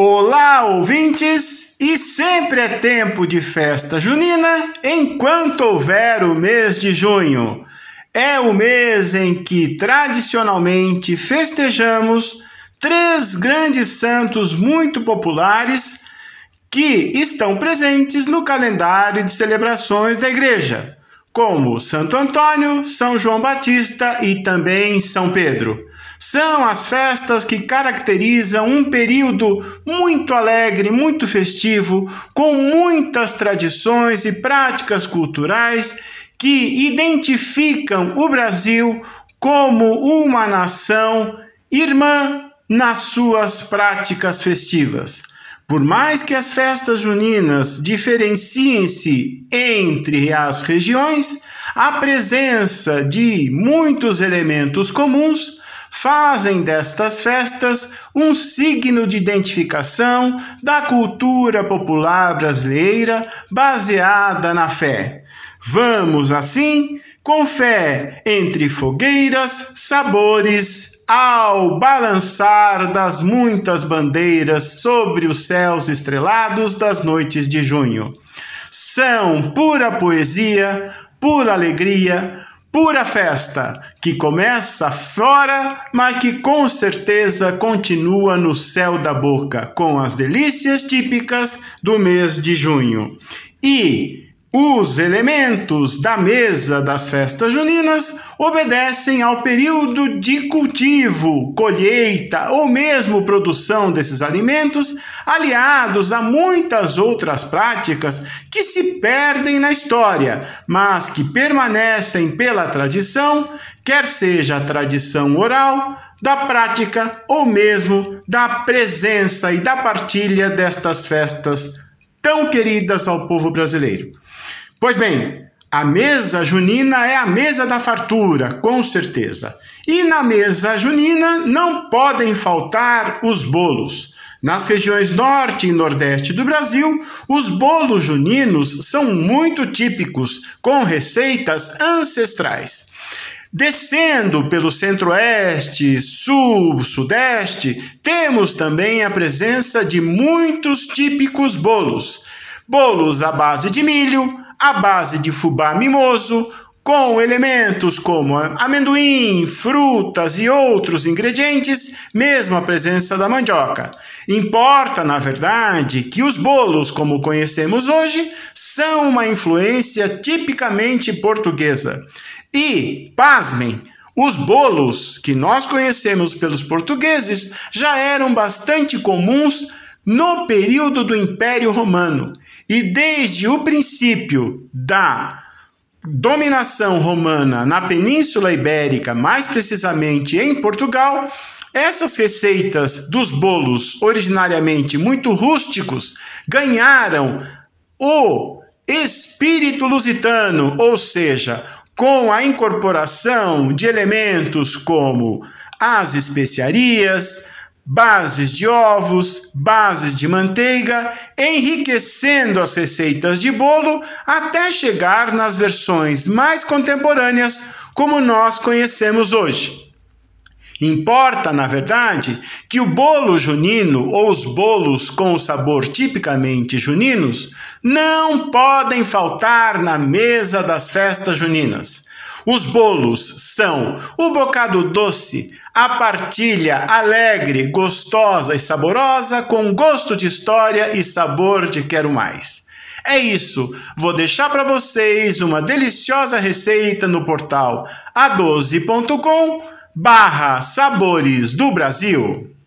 Olá, ouvintes! E sempre é tempo de festa junina enquanto houver o mês de junho. É o mês em que tradicionalmente festejamos três grandes santos muito populares que estão presentes no calendário de celebrações da igreja, como Santo Antônio, São João Batista e também São Pedro. São as festas que caracterizam um período muito alegre, muito festivo, com muitas tradições e práticas culturais que identificam o Brasil como uma nação irmã nas suas práticas festivas. Por mais que as festas juninas diferenciem-se entre as regiões, a presença de muitos elementos comuns fazem destas festas um signo de identificação da cultura popular brasileira baseada na fé. Vamos, assim, com fé entre fogueiras, sabores, ao balançar das muitas bandeiras sobre os céus estrelados das noites de junho. São pura poesia, pura alegria, pura festa, que começa fora, mas que com certeza continua no céu da boca, com as delícias típicas do mês de junho. E os elementos da mesa das festas juninas obedecem ao período de cultivo, colheita ou mesmo produção desses alimentos, aliados a muitas outras práticas que se perdem na história, mas que permanecem pela tradição, quer seja a tradição oral, da prática ou mesmo da presença e da partilha destas festas tão queridas ao povo brasileiro. Pois bem, a mesa junina é a mesa da fartura, com certeza. E na mesa junina não podem faltar os bolos. Nas regiões norte e nordeste do Brasil, os bolos juninos são muito típicos, com receitas ancestrais. Descendo pelo centro-oeste, sul, sudeste, temos também a presença de muitos típicos bolos. Bolos à base de milho, à base de fubá mimoso, com elementos como amendoim, frutas e outros ingredientes, mesmo a presença da mandioca. Importa, na verdade, que os bolos, como conhecemos hoje, são uma influência tipicamente portuguesa. E, pasmem, os bolos que nós conhecemos pelos portugueses já eram bastante comuns no período do Império Romano e desde o princípio da dominação romana na Península Ibérica, mais precisamente em Portugal, essas receitas dos bolos, originariamente muito rústicos, ganharam o espírito lusitano, ou seja, com a incorporação de elementos como as especiarias, bases de ovos, bases de manteiga, enriquecendo as receitas de bolo até chegar nas versões mais contemporâneas, como nós conhecemos hoje. Importa, na verdade, que o bolo junino ou os bolos com sabor tipicamente juninos não podem faltar na mesa das festas juninas. Os bolos são o bocado doce, a partilha alegre, gostosa e saborosa, com gosto de história e sabor de quero mais. É isso, vou deixar para vocês uma deliciosa receita no portal a12.com barra Sabores do Brasil.